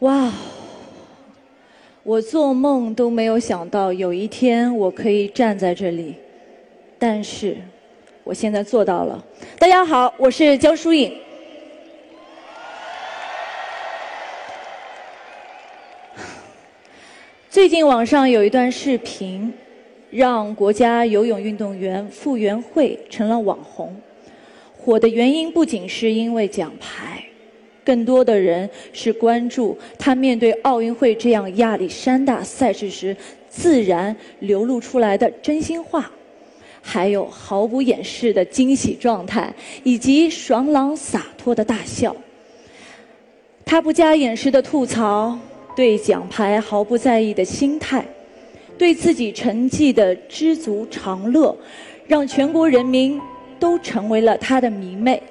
哇！我做梦都没有想到有一天我可以站在这里，但是我现在做到了。大家好，我是江疏影。最近网上有一段视频，让国家游泳运动员傅园慧成了网红。火的原因不仅是因为奖牌，更多的人是关注他面对奥运会这样亚历山大赛事时自然流露出来的真心话，还有毫不掩饰的惊喜状态，以及爽朗洒脱的大笑。他不加掩饰的吐槽。对奖牌毫不在意的心态，对自己成绩的知足常乐，让全国人民都成为了他的迷妹。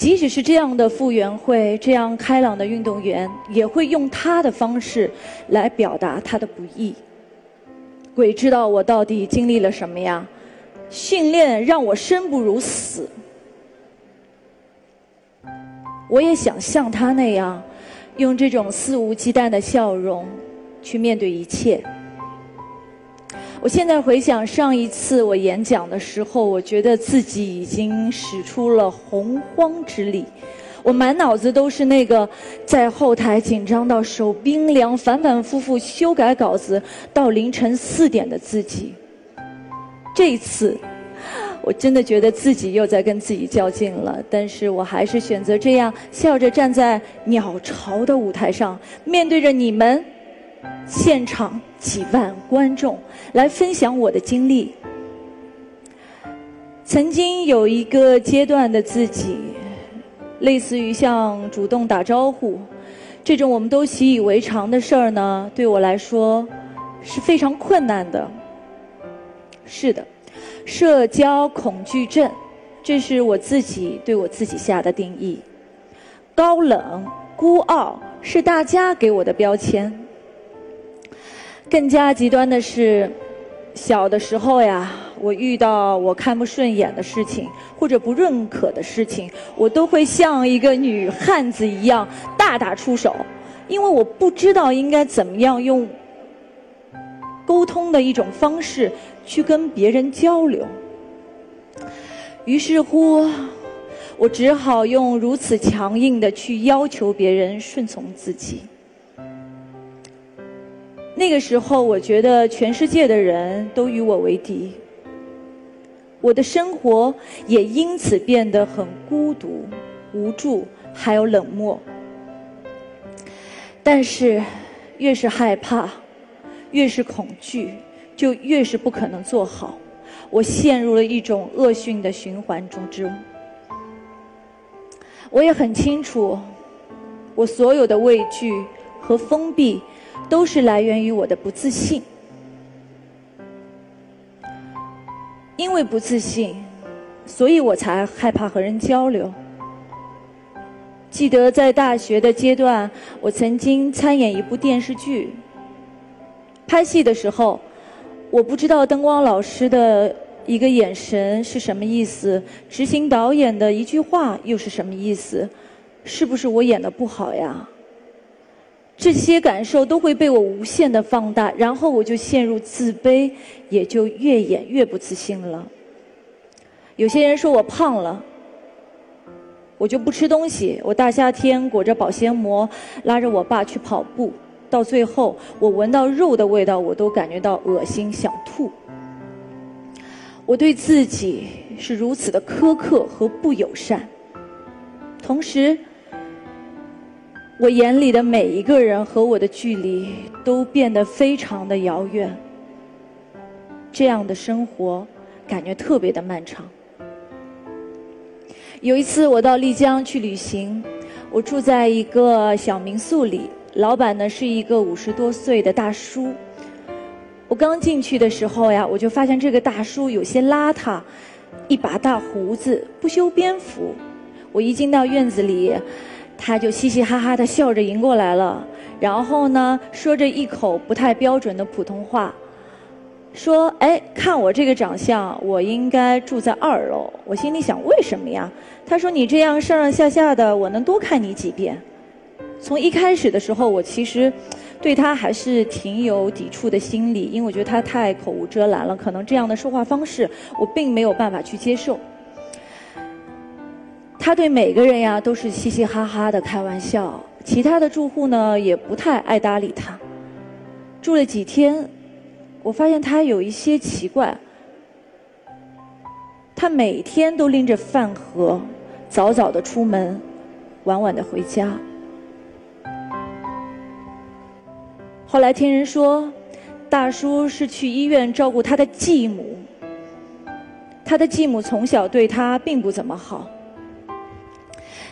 即使是这样的傅园慧，这样开朗的运动员，也会用他的方式来表达他的不易。鬼知道我到底经历了什么呀？训练让我生不如死，我也想像他那样。用这种肆无忌惮的笑容去面对一切。我现在回想上一次我演讲的时候，我觉得自己已经使出了洪荒之力。我满脑子都是那个在后台紧张到手冰凉、反反复复修改稿子到凌晨四点的自己。这一次。我真的觉得自己又在跟自己较劲了，但是我还是选择这样笑着站在鸟巢的舞台上，面对着你们，现场几万观众来分享我的经历。曾经有一个阶段的自己，类似于像主动打招呼这种我们都习以为常的事儿呢，对我来说是非常困难的。是的。社交恐惧症，这是我自己对我自己下的定义。高冷、孤傲是大家给我的标签。更加极端的是，小的时候呀，我遇到我看不顺眼的事情或者不认可的事情，我都会像一个女汉子一样大打出手，因为我不知道应该怎么样用沟通的一种方式。去跟别人交流，于是乎，我只好用如此强硬的去要求别人顺从自己。那个时候，我觉得全世界的人都与我为敌，我的生活也因此变得很孤独、无助，还有冷漠。但是，越是害怕，越是恐惧。就越是不可能做好，我陷入了一种恶性的循环之中。我也很清楚，我所有的畏惧和封闭，都是来源于我的不自信。因为不自信，所以我才害怕和人交流。记得在大学的阶段，我曾经参演一部电视剧，拍戏的时候。我不知道灯光老师的一个眼神是什么意思，执行导演的一句话又是什么意思？是不是我演的不好呀？这些感受都会被我无限的放大，然后我就陷入自卑，也就越演越不自信了。有些人说我胖了，我就不吃东西。我大夏天裹着保鲜膜，拉着我爸去跑步。到最后，我闻到肉的味道，我都感觉到恶心，想吐。我对自己是如此的苛刻和不友善，同时，我眼里的每一个人和我的距离都变得非常的遥远。这样的生活感觉特别的漫长。有一次，我到丽江去旅行，我住在一个小民宿里。老板呢是一个五十多岁的大叔。我刚进去的时候呀，我就发现这个大叔有些邋遢，一把大胡子，不修边幅。我一进到院子里，他就嘻嘻哈哈的笑着迎过来了，然后呢，说着一口不太标准的普通话，说：“哎，看我这个长相，我应该住在二楼。”我心里想，为什么呀？他说：“你这样上上下下的，我能多看你几遍。”从一开始的时候，我其实对他还是挺有抵触的心理，因为我觉得他太口无遮拦了，可能这样的说话方式我并没有办法去接受。他对每个人呀都是嘻嘻哈哈的开玩笑，其他的住户呢也不太爱搭理他。住了几天，我发现他有一些奇怪。他每天都拎着饭盒，早早的出门，晚晚的回家。后来听人说，大叔是去医院照顾他的继母。他的继母从小对他并不怎么好，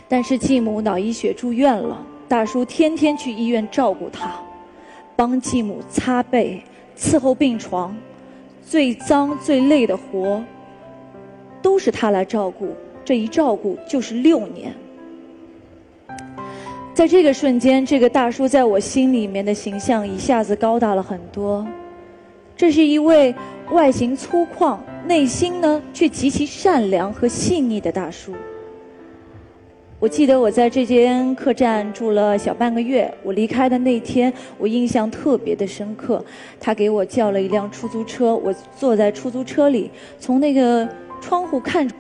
但是继母脑溢血住院了，大叔天天去医院照顾他，帮继母擦背、伺候病床，最脏最累的活。都是他来照顾，这一照顾就是六年。在这个瞬间，这个大叔在我心里面的形象一下子高大了很多。这是一位外形粗犷、内心呢却极其善良和细腻的大叔。我记得我在这间客栈住了小半个月，我离开的那天，我印象特别的深刻。他给我叫了一辆出租车，我坐在出租车里，从那个。窗户看，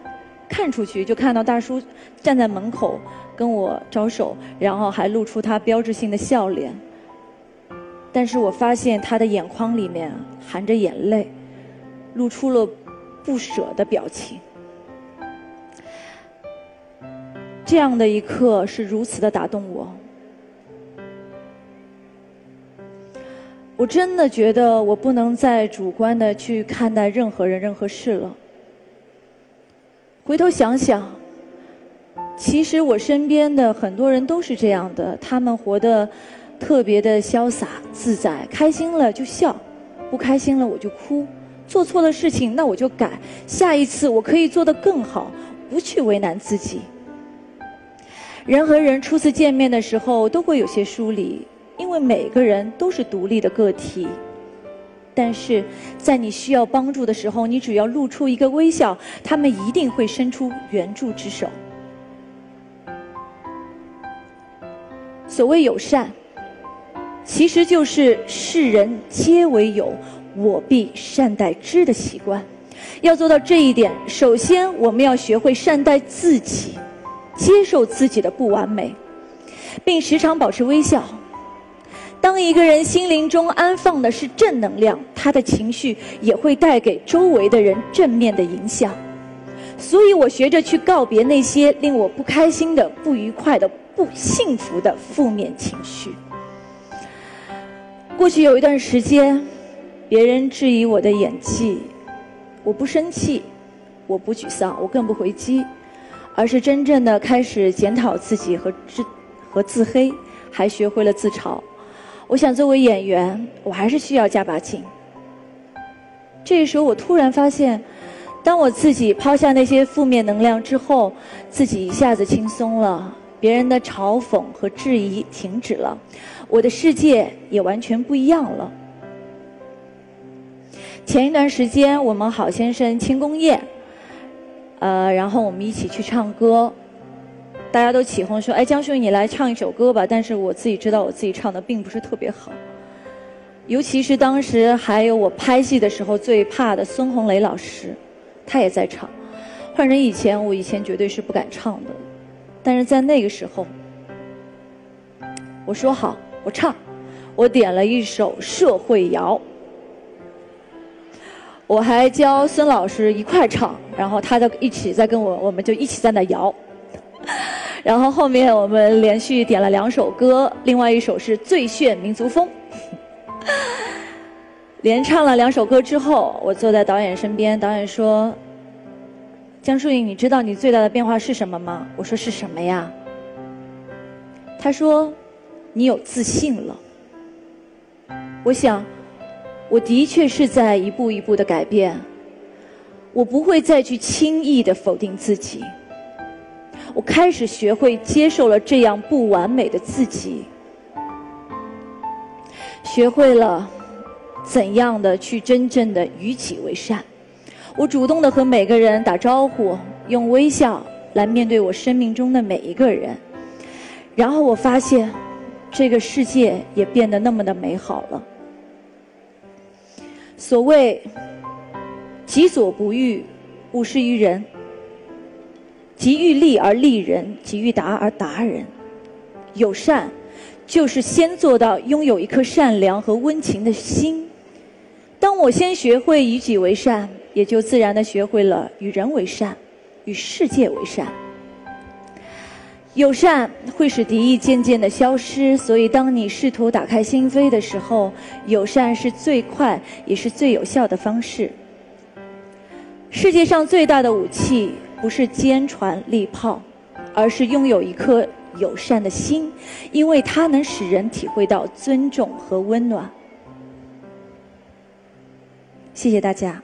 看出去就看到大叔站在门口跟我招手，然后还露出他标志性的笑脸。但是我发现他的眼眶里面含着眼泪，露出了不舍的表情。这样的一刻是如此的打动我，我真的觉得我不能再主观的去看待任何人、任何事了。回头想想，其实我身边的很多人都是这样的，他们活得特别的潇洒自在，开心了就笑，不开心了我就哭，做错了事情那我就改，下一次我可以做得更好，不去为难自己。人和人初次见面的时候都会有些疏离，因为每个人都是独立的个体。但是在你需要帮助的时候，你只要露出一个微笑，他们一定会伸出援助之手。所谓友善，其实就是世人皆为友，我必善待之的习惯。要做到这一点，首先我们要学会善待自己，接受自己的不完美，并时常保持微笑。当一个人心灵中安放的是正能量，他的情绪也会带给周围的人正面的影响。所以我学着去告别那些令我不开心的、不愉快的、不幸福的负面情绪。过去有一段时间，别人质疑我的演技，我不生气，我不沮丧，我更不回击，而是真正的开始检讨自己和自和自黑，还学会了自嘲。我想作为演员，我还是需要加把劲。这时候，我突然发现，当我自己抛下那些负面能量之后，自己一下子轻松了，别人的嘲讽和质疑停止了，我的世界也完全不一样了。前一段时间，我们好先生庆功宴，呃，然后我们一起去唱歌。大家都起哄说：“哎，江秀你来唱一首歌吧。”但是我自己知道，我自己唱的并不是特别好。尤其是当时还有我拍戏的时候最怕的孙红雷老师，他也在唱。换成以前，我以前绝对是不敢唱的。但是在那个时候，我说好，我唱，我点了一首社会摇。我还教孙老师一块唱，然后他在一起在跟我，我们就一起在那摇。然后后面我们连续点了两首歌，另外一首是《最炫民族风》。连唱了两首歌之后，我坐在导演身边，导演说：“江疏影，你知道你最大的变化是什么吗？”我说：“是什么呀？”他说：“你有自信了。”我想，我的确是在一步一步的改变，我不会再去轻易的否定自己。我开始学会接受了这样不完美的自己，学会了怎样的去真正的与己为善。我主动的和每个人打招呼，用微笑来面对我生命中的每一个人。然后我发现，这个世界也变得那么的美好了。所谓“己所不欲，勿施于人”，己欲立而立人，己欲达而达人。友善，就是先做到拥有一颗善良和温情的心。当我先学会与己为善，也就自然的学会了与人为善，与世界为善。友善会使敌意渐渐的消失，所以当你试图打开心扉的时候，友善是最快也是最有效的方式。世界上最大的武器不是坚船利炮，而是拥有一颗友善的心，因为它能使人体会到尊重和温暖。谢谢大家。